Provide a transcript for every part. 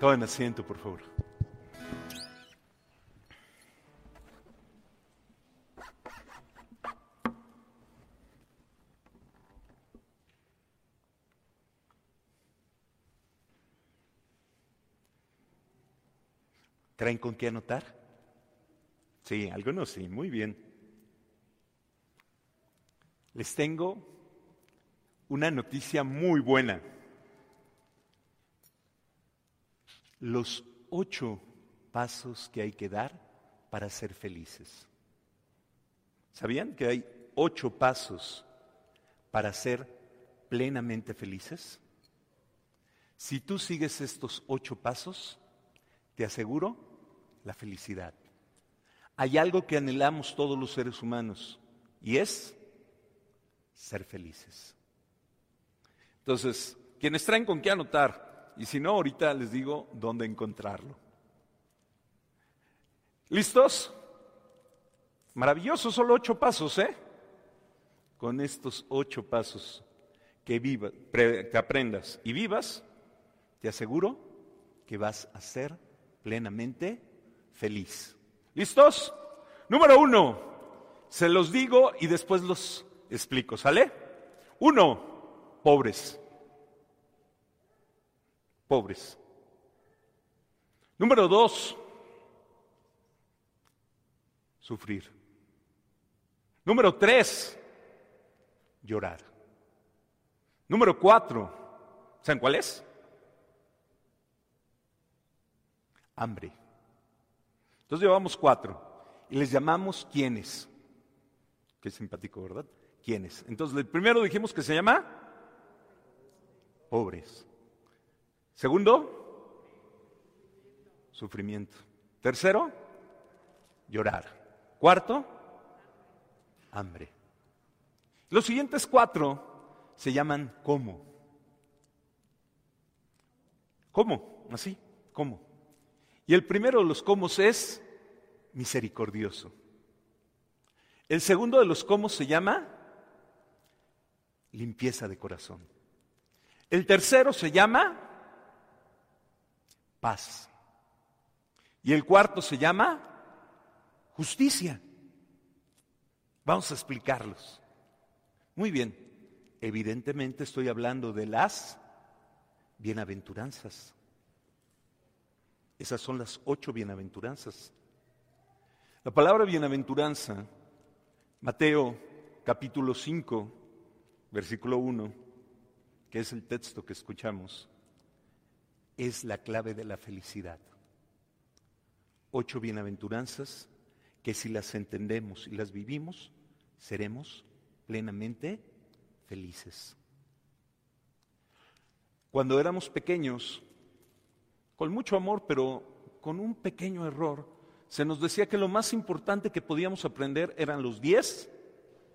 Tomen asiento, por favor. ¿Traen con qué anotar? Sí, algunos sí, muy bien. Les tengo una noticia muy buena. Los ocho pasos que hay que dar para ser felices. ¿Sabían que hay ocho pasos para ser plenamente felices? Si tú sigues estos ocho pasos, te aseguro la felicidad. Hay algo que anhelamos todos los seres humanos y es ser felices. Entonces, quienes traen con qué anotar, y si no, ahorita les digo dónde encontrarlo. ¿Listos? Maravilloso, solo ocho pasos, ¿eh? Con estos ocho pasos que, viva, que aprendas y vivas, te aseguro que vas a ser plenamente feliz. ¿Listos? Número uno, se los digo y después los explico, ¿sale? Uno, pobres. Pobres. Número dos, sufrir. Número tres, llorar. Número cuatro, ¿saben cuál es? Hambre. Entonces llevamos cuatro y les llamamos quiénes. Qué simpático, ¿verdad? ¿Quiénes? Entonces, el primero dijimos que se llama pobres. Segundo, sufrimiento. Tercero, llorar. Cuarto, hambre. Los siguientes cuatro se llaman cómo. ¿Cómo? Así, ¿cómo? Y el primero de los cómo es misericordioso. El segundo de los cómo se llama limpieza de corazón. El tercero se llama paz. Y el cuarto se llama justicia. Vamos a explicarlos. Muy bien, evidentemente estoy hablando de las bienaventuranzas. Esas son las ocho bienaventuranzas. La palabra bienaventuranza, Mateo capítulo 5, versículo 1, que es el texto que escuchamos, es la clave de la felicidad. Ocho bienaventuranzas que si las entendemos y las vivimos, seremos plenamente felices. Cuando éramos pequeños, con mucho amor, pero con un pequeño error, se nos decía que lo más importante que podíamos aprender eran los diez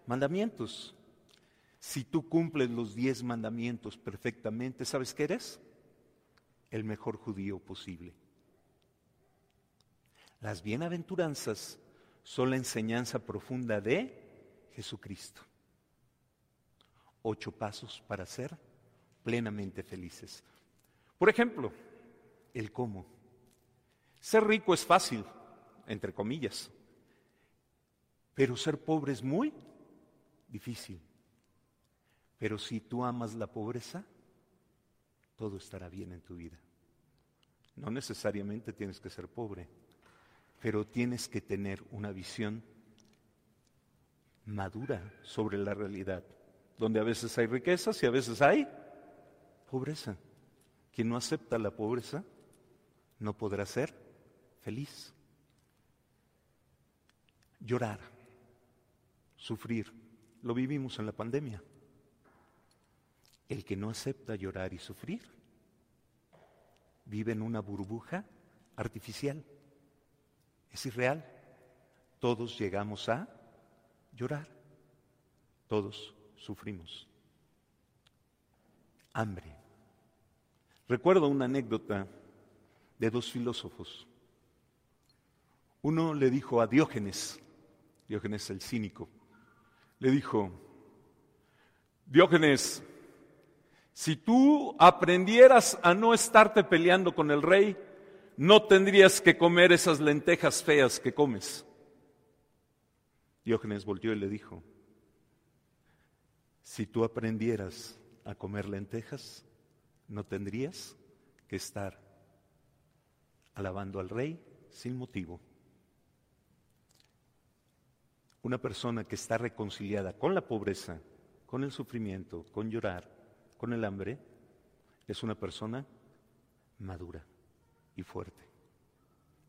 mandamientos. Si tú cumples los diez mandamientos perfectamente, ¿sabes qué eres? El mejor judío posible. Las bienaventuranzas son la enseñanza profunda de Jesucristo. Ocho pasos para ser plenamente felices. Por ejemplo, el cómo. Ser rico es fácil, entre comillas, pero ser pobre es muy difícil. Pero si tú amas la pobreza, todo estará bien en tu vida. No necesariamente tienes que ser pobre, pero tienes que tener una visión madura sobre la realidad, donde a veces hay riquezas y a veces hay pobreza. Quien no acepta la pobreza no podrá ser feliz. Llorar, sufrir, lo vivimos en la pandemia. El que no acepta llorar y sufrir vive en una burbuja artificial. Es irreal. Todos llegamos a llorar. Todos sufrimos. Hambre. Recuerdo una anécdota de dos filósofos. Uno le dijo a Diógenes, Diógenes el cínico, le dijo, Diógenes, Si tú aprendieras a no estarte peleando con el rey, no tendrías que comer esas lentejas feas que comes. Diógenes volvió y le dijo, si tú aprendieras a comer lentejas, no tendrías que estar alabando al rey sin motivo. Una persona que está reconciliada con la pobreza, con el sufrimiento, con llorar, con el hambre, es una persona madura y fuerte.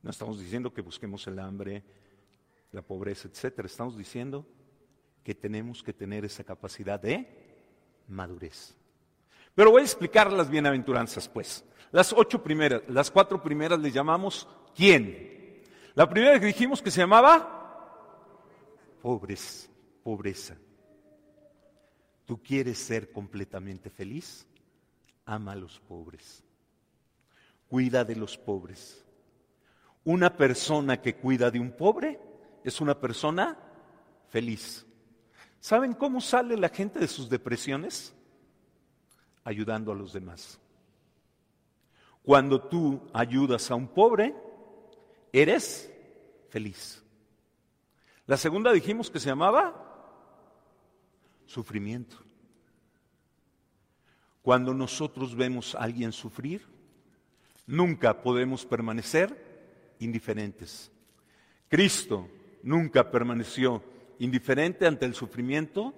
No estamos diciendo que busquemos el hambre, la pobreza, etcétera. Estamos diciendo que tenemos que tener esa capacidad de madurez. Pero voy a explicar las bienaventuranzas, pues. Las ocho primeras, las cuatro primeras le llamamos ¿quién? La primera que dijimos que se llamaba pobres, pobreza. ¿Tú quieres ser completamente feliz? Ama a los pobres. Cuida de los pobres. Una persona que cuida de un pobre es una persona feliz. ¿Saben cómo sale la gente de sus depresiones? Ayudando a los demás. Cuando tú ayudas a un pobre, eres feliz. La segunda dijimos que se llamaba sufrimiento. Cuando nosotros vemos a alguien sufrir, nunca podemos permanecer indiferentes. Cristo nunca permaneció indiferente ante el sufrimiento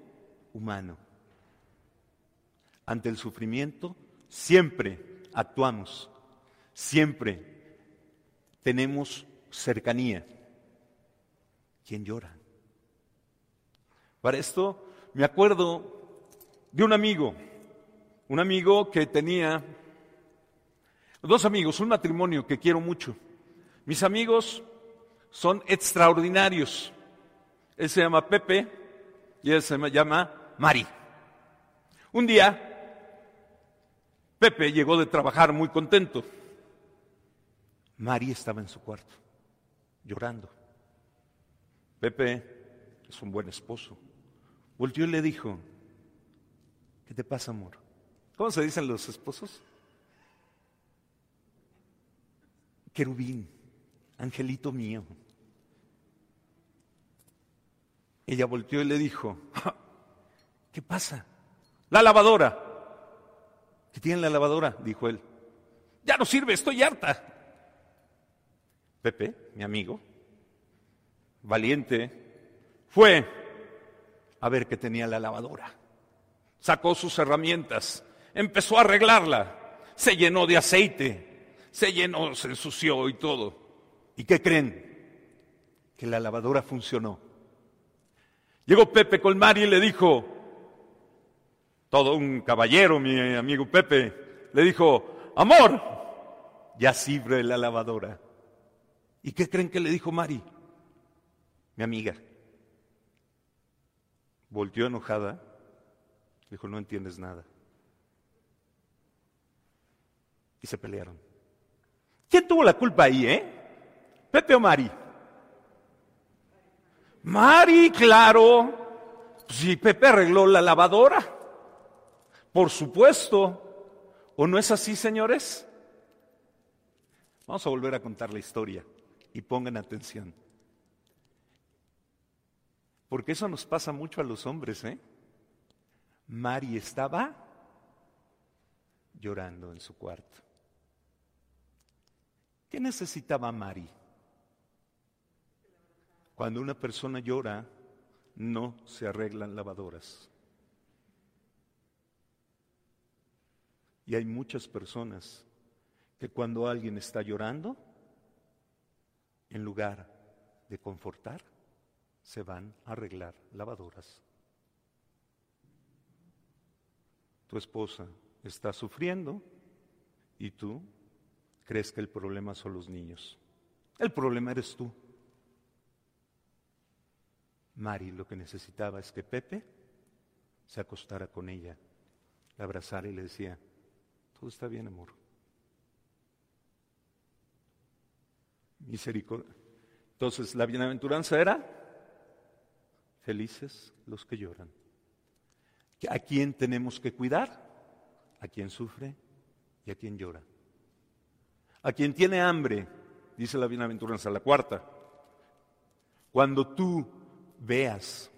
humano. Ante el sufrimiento siempre actuamos, siempre tenemos cercanía. ¿Quién llora? Para esto me acuerdo de un amigo, un amigo que tenía dos amigos, un matrimonio que quiero mucho. Mis amigos son extraordinarios. Él se llama Pepe y él se llama Mari. Un día, Pepe llegó de trabajar muy contento. Mari estaba en su cuarto, llorando. Pepe es un buen esposo, Volteó y le dijo, ¿qué te pasa, amor? ¿Cómo se dicen los esposos? Querubín, angelito mío. Ella volteó y le dijo, ¿qué pasa? La lavadora. ¿Qué tiene la lavadora? Dijo él. Ya no sirve, estoy harta. Pepe, mi amigo, valiente, fue a ver qué tenía la lavadora. Sacó sus herramientas, empezó a arreglarla, se llenó de aceite, se llenó, se ensució y todo. ¿Y qué creen? Que la lavadora funcionó. Llegó Pepe Colmari y le dijo, todo un caballero, mi amigo Pepe, le dijo, amor, ya sirve la lavadora. ¿Y qué creen que le dijo Mari? Mi amiga. Volteó enojada, dijo, no entiendes nada. Y se pelearon. ¿Quién tuvo la culpa ahí, eh? ¿Pepe o Mari? Mari, claro. Si Pepe arregló la lavadora. Por supuesto. ¿O no es así, señores? Vamos a volver a contar la historia y pongan atención. Porque eso nos pasa mucho a los hombres, ¿eh? Mari estaba llorando en su cuarto. ¿Qué necesitaba Mari? Cuando una persona llora, no se arreglan lavadoras. Y hay muchas personas que cuando alguien está llorando, en lugar de confortar, se van a arreglar lavadoras. Tu esposa está sufriendo y tú crees que el problema son los niños. El problema eres tú. Mari lo que necesitaba es que Pepe se acostara con ella, la abrazara y le decía, todo está bien, amor. Misericordia. Entonces, la bienaventuranza era Felices los que lloran. ¿A quién tenemos que cuidar? a quien sufre y a quien llora. A quien tiene hambre, dice la bienaventuranza, la cuarta. Cuando tú veas,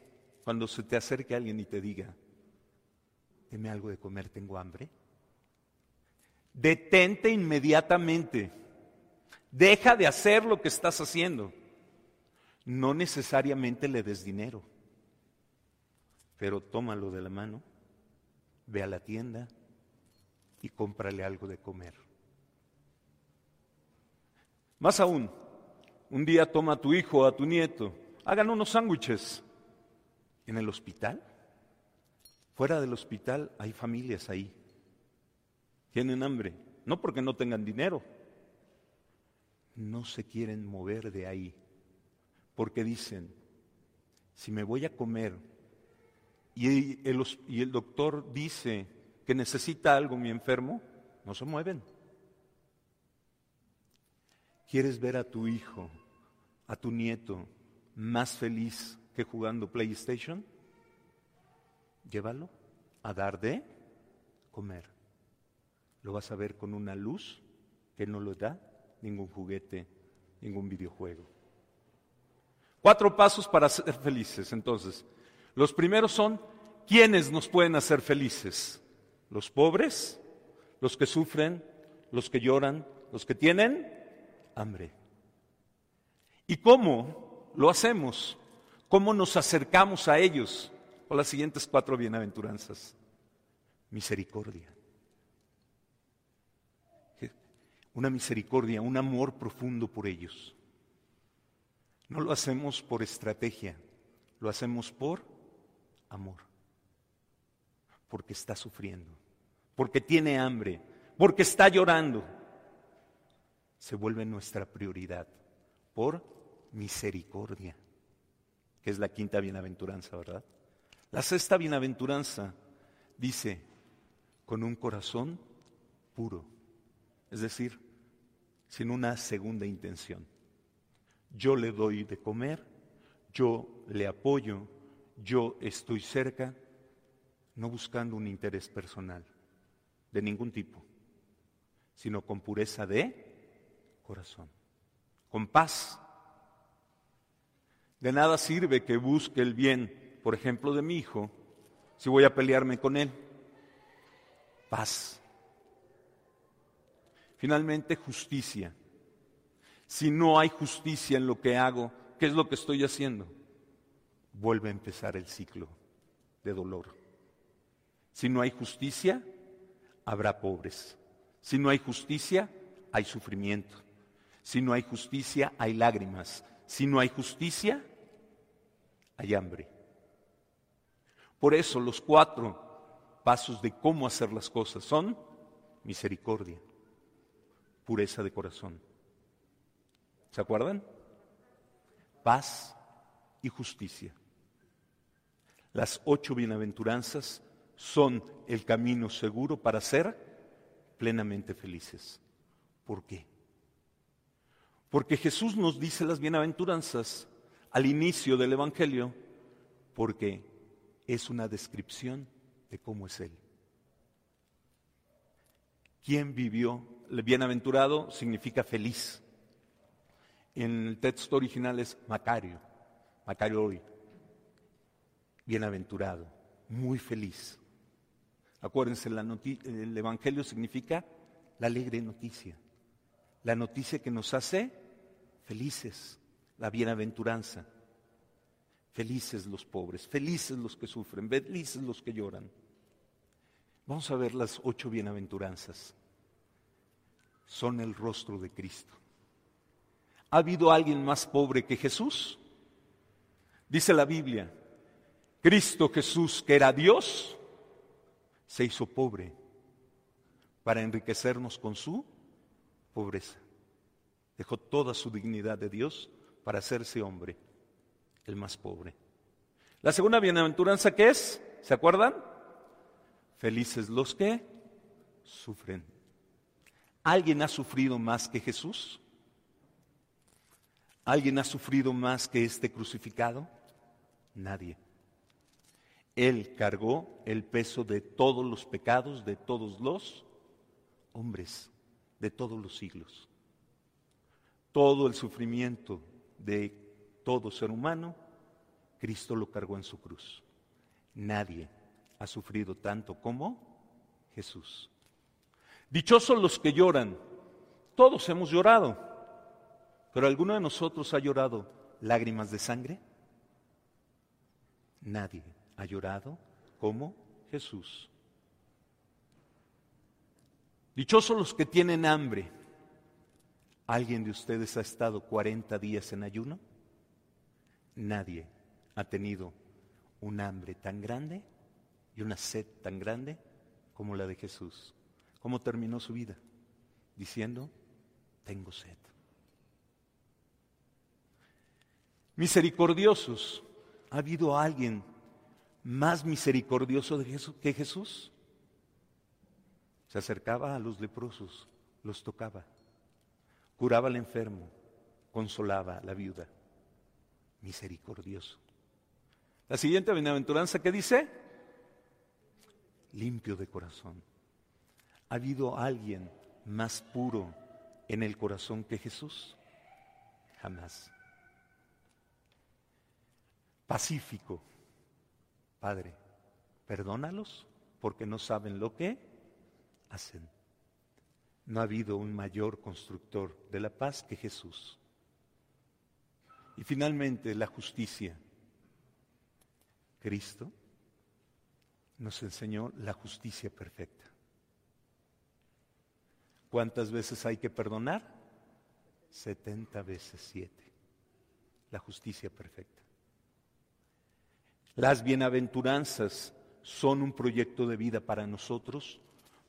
cuando se te acerque alguien y te diga, deme algo de comer, tengo hambre, detente inmediatamente. Deja de hacer lo que estás haciendo. No necesariamente le des dinero, pero tómalo de la mano, ve a la tienda y cómprale algo de comer. Más aún, un día toma a tu hijo o a tu nieto, hagan unos sándwiches en el hospital. Fuera del hospital hay familias ahí. Tienen hambre, no porque no tengan dinero, no se quieren mover de ahí, porque dicen, si me voy a comer y el, y el doctor dice que necesita algo mi enfermo, no se mueven. ¿Quieres ver a tu hijo, a tu nieto, más feliz que jugando PlayStation? Llévalo a dar de comer. Lo vas a ver con una luz que no lo da ningún juguete, ningún videojuego. Cuatro pasos para ser felices, entonces. Los primeros son, ¿quiénes nos pueden hacer felices? Los pobres, los que sufren, los que lloran, los que tienen hambre. ¿Y cómo lo hacemos? ¿Cómo nos acercamos a ellos? Con las siguientes cuatro bienaventuranzas. Misericordia. Una misericordia, un amor profundo por ellos. No lo hacemos por estrategia, lo hacemos por amor. Porque está sufriendo, porque tiene hambre, porque está llorando. Se vuelve nuestra prioridad por misericordia, que es la quinta bienaventuranza, ¿verdad? La sexta bienaventuranza dice, con un corazón puro, es decir, sin una segunda intención. Yo le doy de comer, yo le apoyo, yo estoy cerca, no buscando un interés personal de ningún tipo, sino con pureza de corazón, con paz. De nada sirve que busque el bien, por ejemplo, de mi hijo, si voy a pelearme con él. Paz. Finalmente, justicia. Si no hay justicia en lo que hago, ¿qué es lo que estoy haciendo? Vuelve a empezar el ciclo de dolor. Si no hay justicia, habrá pobres. Si no hay justicia, hay sufrimiento. Si no hay justicia, hay lágrimas. Si no hay justicia, hay hambre. Por eso los cuatro pasos de cómo hacer las cosas son misericordia, pureza de corazón. ¿Se acuerdan? Paz y justicia. Las ocho bienaventuranzas son el camino seguro para ser plenamente felices. ¿Por qué? Porque Jesús nos dice las bienaventuranzas al inicio del Evangelio, porque es una descripción de cómo es Él. ¿Quién vivió? El bienaventurado significa feliz. En el texto original es Macario, Macario hoy bienaventurado, muy feliz. Acuérdense, el Evangelio significa la alegre noticia, la noticia que nos hace felices, la bienaventuranza. Felices los pobres, felices los que sufren, felices los que lloran. Vamos a ver las ocho bienaventuranzas. Son el rostro de Cristo. ¿Ha habido alguien más pobre que Jesús? Dice la Biblia, Cristo Jesús, que era Dios, se hizo pobre para enriquecernos con su pobreza. Dejó toda su dignidad de Dios para hacerse hombre, el más pobre. La segunda bienaventuranza que es, ¿se acuerdan? Felices los que sufren. ¿Alguien ha sufrido más que Jesús? ¿Alguien ha sufrido más que este crucificado? Nadie. Él cargó el peso de todos los pecados de todos los hombres, de todos los siglos. Todo el sufrimiento de todo ser humano, Cristo lo cargó en su cruz. Nadie ha sufrido tanto como Jesús. Dichosos los que lloran. Todos hemos llorado, pero ¿alguno de nosotros ha llorado lágrimas de sangre? Nadie ha llorado como Jesús. Dichosos los que tienen hambre. ¿Alguien de ustedes ha estado 40 días en ayuno? Nadie ha tenido un hambre tan grande y una sed tan grande como la de Jesús. ¿Cómo terminó su vida? Diciendo, tengo sed. Misericordiosos. ¿Ha habido alguien más misericordioso que Jesús? Se acercaba a los leprosos, los tocaba, curaba al enfermo, consolaba a la viuda. Misericordioso. La siguiente bienaventuranza que dice, limpio de corazón. ¿Ha habido alguien más puro en el corazón que Jesús? Jamás. Pacífico. Padre, perdónalos porque no saben lo que hacen. No ha habido un mayor constructor de la paz que Jesús. Y finalmente la justicia. Cristo nos enseñó la justicia perfecta. ¿Cuántas veces hay que perdonar? 70 veces 7. La justicia perfecta. Las bienaventuranzas son un proyecto de vida para nosotros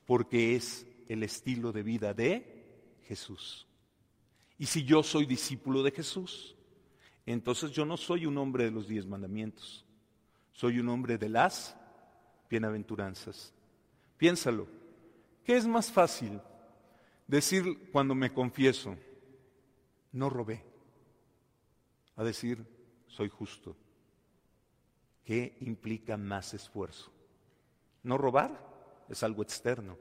porque es el estilo de vida de Jesús. Y si yo soy discípulo de Jesús, entonces yo no soy un hombre de los diez mandamientos, soy un hombre de las bienaventuranzas. Piénsalo, ¿qué es más fácil decir cuando me confieso, no robé, a decir, soy justo? ¿Qué implica más esfuerzo? No robar es algo externo.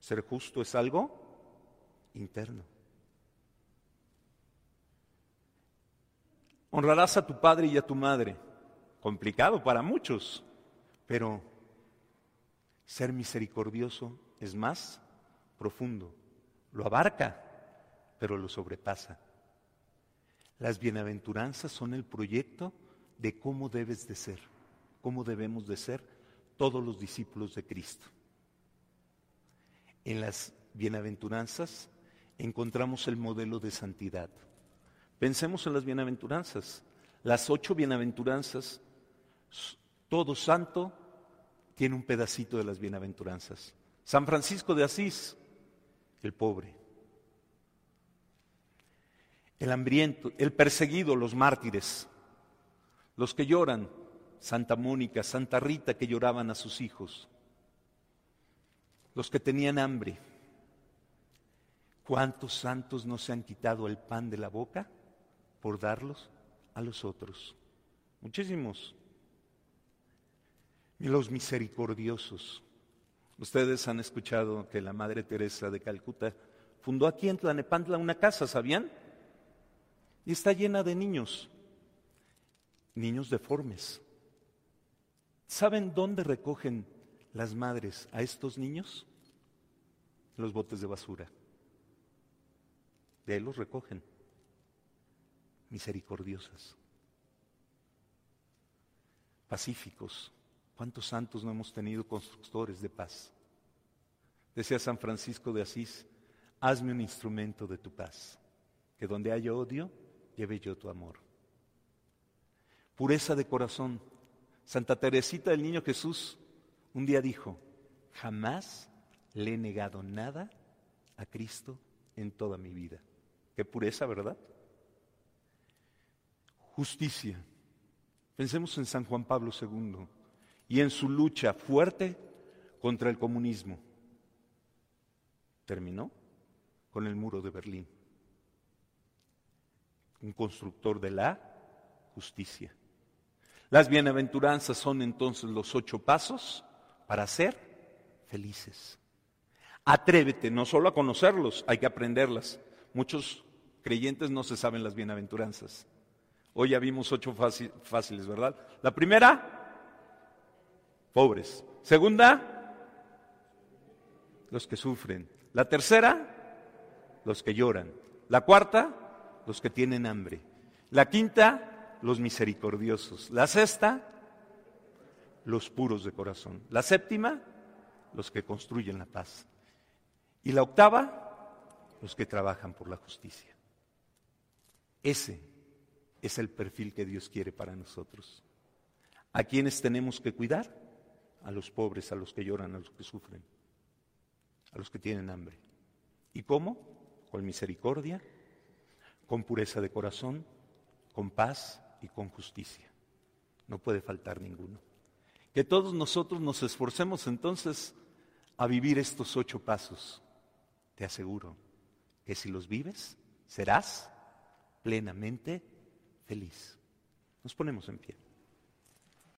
Ser justo es algo interno. Honrarás a tu padre y a tu madre. Complicado para muchos, pero ser misericordioso es más profundo. Lo abarca, pero lo sobrepasa. Las bienaventuranzas son el proyecto de cómo debes de ser, cómo debemos de ser todos los discípulos de Cristo. En las bienaventuranzas encontramos el modelo de santidad. Pensemos en las bienaventuranzas. Las ocho bienaventuranzas, todo santo tiene un pedacito de las bienaventuranzas. San Francisco de Asís, el pobre. El hambriento, el perseguido, los mártires. Los que lloran, Santa Mónica, Santa Rita que lloraban a sus hijos, los que tenían hambre. ¿Cuántos santos no se han quitado el pan de la boca por darlos a los otros? Muchísimos. Y los misericordiosos. Ustedes han escuchado que la Madre Teresa de Calcuta fundó aquí en Tlanepantla una casa, ¿sabían? Y está llena de niños, niños deformes. ¿Saben dónde recogen las madres a estos niños? Los botes de basura. De ahí los recogen. Misericordiosas. Pacíficos. ¿Cuántos santos no hemos tenido constructores de paz? Decía San Francisco de Asís, hazme un instrumento de tu paz, que donde haya odio, lleve yo tu amor. Pureza de corazón, Santa Teresita del Niño Jesús un día dijo, jamás le he negado nada a Cristo en toda mi vida. Qué pureza, ¿verdad? Justicia. Pensemos en San Juan Pablo II y en su lucha fuerte contra el comunismo. Terminó con el muro de Berlín. Un constructor de la justicia. Las bienaventuranzas son entonces los ocho pasos para ser felices. Atrévete no solo a conocerlos, hay que aprenderlas. Muchos creyentes no se saben las bienaventuranzas. Hoy ya vimos ocho fáciles, ¿verdad? La primera, pobres. Segunda, los que sufren. La tercera, los que lloran. La cuarta, los que tienen hambre. La quinta, los misericordiosos. La sexta, los puros de corazón. La séptima, los que construyen la paz. Y la octava, los que trabajan por la justicia. Ese es el perfil que Dios quiere para nosotros. ¿A quienes tenemos que cuidar? A los pobres, a los que lloran, a los que sufren, a los que tienen hambre. ¿Y cómo? Con misericordia, con pureza de corazón, con paz y con justicia. No puede faltar ninguno. Que todos nosotros nos esforcemos entonces a vivir estos ocho pasos te aseguro que si los vives, serás plenamente feliz. Nos ponemos en pie.